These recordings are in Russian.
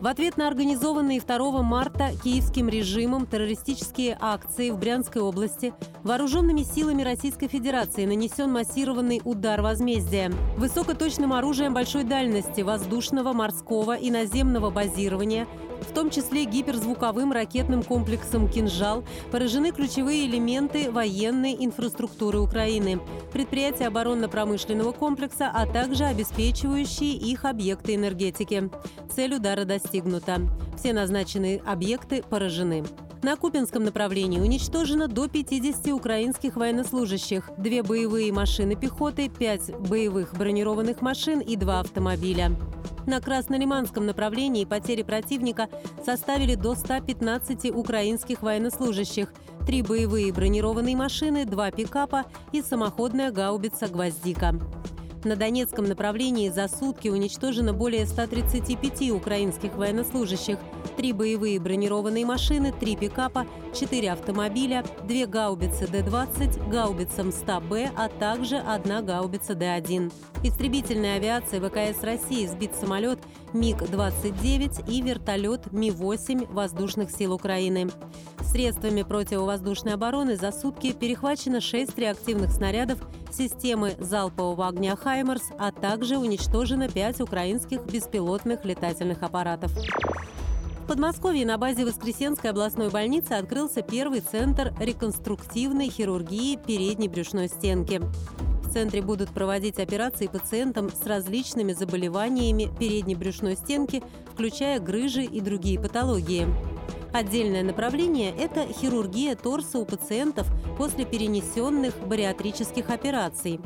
В ответ на организованные 2 марта киевским режимом террористические акции в Брянской области вооруженными силами Российской Федерации нанесен массированный удар возмездия. Высокоточным оружием большой дальности воздушного, морского и наземного базирования в том числе гиперзвуковым ракетным комплексом «Кинжал», поражены ключевые элементы военной инфраструктуры Украины, предприятия оборонно-промышленного комплекса, а также обеспечивающие их объекты энергетики. Цель удара достигнута. Все назначенные объекты поражены. На Купинском направлении уничтожено до 50 украинских военнослужащих, две боевые машины пехоты, пять боевых бронированных машин и два автомобиля. На Краснолиманском направлении потери противника составили до 115 украинских военнослужащих, три боевые бронированные машины, два пикапа и самоходная гаубица «Гвоздика». На Донецком направлении за сутки уничтожено более 135 украинских военнослужащих, три боевые бронированные машины, три пикапа, четыре автомобиля, две гаубицы Д-20, гаубица М100Б, а также одна гаубица Д-1. Истребительная авиация ВКС России сбит самолет МиГ-29 и вертолет Ми-8 воздушных сил Украины. Средствами противовоздушной обороны за сутки перехвачено 6 реактивных снарядов системы залпового огня «Хаймерс», а также уничтожено 5 украинских беспилотных летательных аппаратов. В Подмосковье на базе Воскресенской областной больницы открылся первый центр реконструктивной хирургии передней брюшной стенки. В центре будут проводить операции пациентам с различными заболеваниями передней брюшной стенки, включая грыжи и другие патологии. Отдельное направление – это хирургия торса у пациентов после перенесенных бариатрических операций.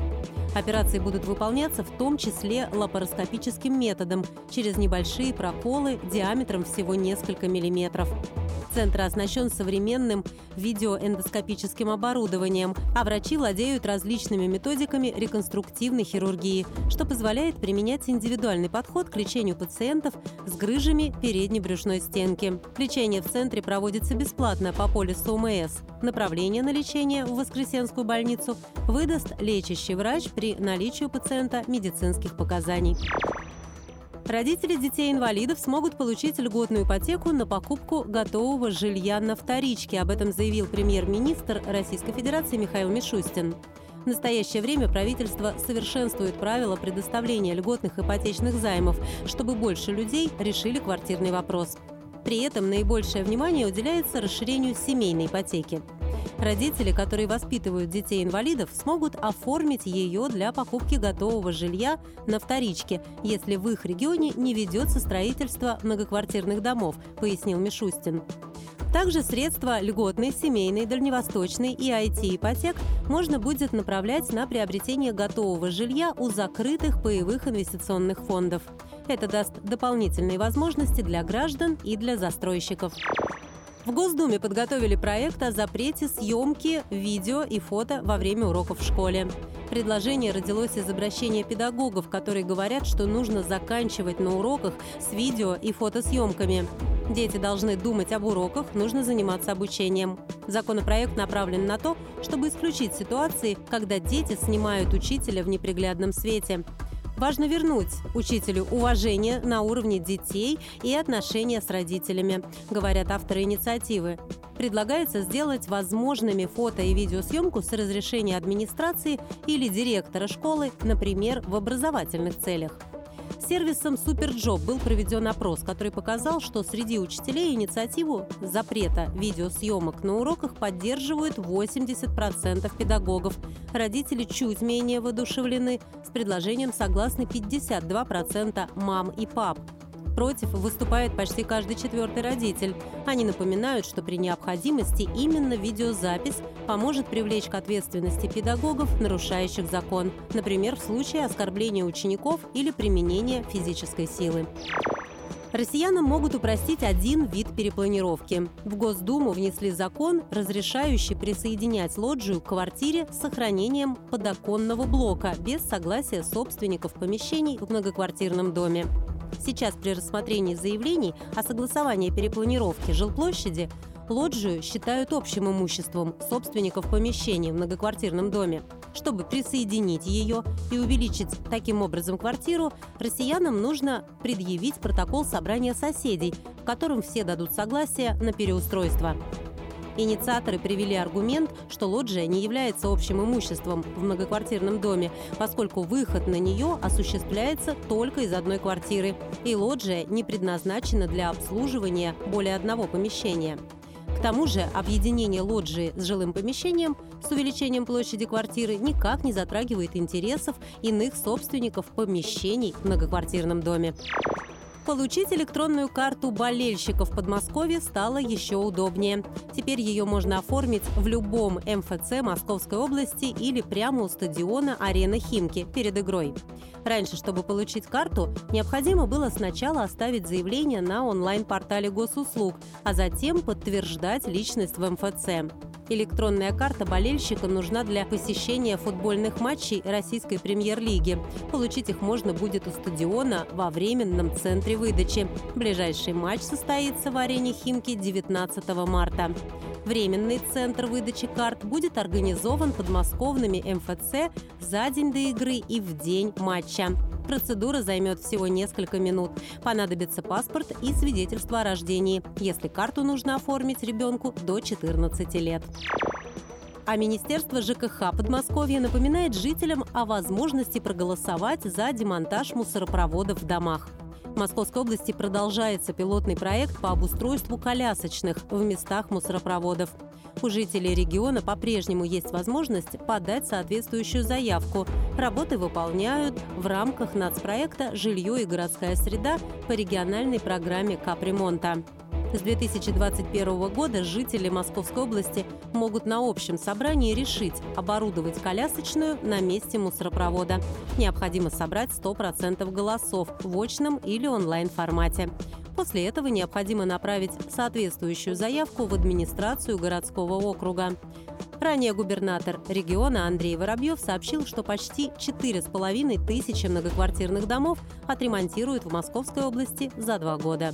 Операции будут выполняться в том числе лапароскопическим методом через небольшие проколы диаметром всего несколько миллиметров. Центр оснащен современным видеоэндоскопическим оборудованием, а врачи владеют различными методиками реконструктивной хирургии, что позволяет применять индивидуальный подход к лечению пациентов с грыжами передней брюшной стенки. Лечение в центре проводится бесплатно по полису ОМС. Направление на лечение в Воскресенскую больницу выдаст лечащий врач при наличии у пациента медицинских показаний. Родители детей-инвалидов смогут получить льготную ипотеку на покупку готового жилья на вторичке. Об этом заявил премьер-министр Российской Федерации Михаил Мишустин. В настоящее время правительство совершенствует правила предоставления льготных ипотечных займов, чтобы больше людей решили квартирный вопрос. При этом наибольшее внимание уделяется расширению семейной ипотеки. Родители, которые воспитывают детей-инвалидов, смогут оформить ее для покупки готового жилья на вторичке, если в их регионе не ведется строительство многоквартирных домов, пояснил Мишустин. Также средства льготной, семейной, дальневосточной и IT-ипотек можно будет направлять на приобретение готового жилья у закрытых паевых инвестиционных фондов. Это даст дополнительные возможности для граждан и для застройщиков. В Госдуме подготовили проект о запрете съемки видео и фото во время уроков в школе. Предложение родилось из обращения педагогов, которые говорят, что нужно заканчивать на уроках с видео и фотосъемками. Дети должны думать об уроках, нужно заниматься обучением. Законопроект направлен на то, чтобы исключить ситуации, когда дети снимают учителя в неприглядном свете. Важно вернуть учителю уважение на уровне детей и отношения с родителями, говорят авторы инициативы. Предлагается сделать возможными фото- и видеосъемку с разрешения администрации или директора школы, например, в образовательных целях. Сервисом Суперджоb был проведен опрос, который показал, что среди учителей инициативу запрета видеосъемок на уроках поддерживают 80% педагогов. Родители чуть менее воодушевлены. С предложением согласны 52% мам и пап. Против выступает почти каждый четвертый родитель. Они напоминают, что при необходимости именно видеозапись поможет привлечь к ответственности педагогов, нарушающих закон, например, в случае оскорбления учеников или применения физической силы. Россиянам могут упростить один вид перепланировки. В Госдуму внесли закон, разрешающий присоединять лоджию к квартире с сохранением подоконного блока без согласия собственников помещений в многоквартирном доме. Сейчас при рассмотрении заявлений о согласовании перепланировки жилплощади лоджию считают общим имуществом собственников помещений в многоквартирном доме. Чтобы присоединить ее и увеличить таким образом квартиру, россиянам нужно предъявить протокол собрания соседей, в котором все дадут согласие на переустройство. Инициаторы привели аргумент, что лоджия не является общим имуществом в многоквартирном доме, поскольку выход на нее осуществляется только из одной квартиры, и лоджия не предназначена для обслуживания более одного помещения. К тому же объединение лоджии с жилым помещением с увеличением площади квартиры никак не затрагивает интересов иных собственников помещений в многоквартирном доме. Получить электронную карту болельщика в Подмосковье стало еще удобнее. Теперь ее можно оформить в любом МФЦ Московской области или прямо у стадиона «Арена Химки» перед игрой. Раньше, чтобы получить карту, необходимо было сначала оставить заявление на онлайн-портале госуслуг, а затем подтверждать личность в МФЦ. Электронная карта болельщика нужна для посещения футбольных матчей российской премьер-лиги. Получить их можно будет у стадиона во временном центре выдачи. Ближайший матч состоится в арене Химки 19 марта. Временный центр выдачи карт будет организован подмосковными МФЦ за день до игры и в день матча. Процедура займет всего несколько минут. Понадобится паспорт и свидетельство о рождении, если карту нужно оформить ребенку до 14 лет. А Министерство ЖКХ Подмосковья напоминает жителям о возможности проголосовать за демонтаж мусоропроводов в домах. Московской области продолжается пилотный проект по обустройству колясочных в местах мусоропроводов. У жителей региона по-прежнему есть возможность подать соответствующую заявку. Работы выполняют в рамках нацпроекта «Жилье и городская среда» по региональной программе капремонта. С 2021 года жители Московской области могут на общем собрании решить оборудовать колясочную на месте мусоропровода. Необходимо собрать 100% голосов в очном или онлайн-формате. После этого необходимо направить соответствующую заявку в администрацию городского округа. Ранее губернатор региона Андрей Воробьев сообщил, что почти 4,5 тысячи многоквартирных домов отремонтируют в Московской области за два года.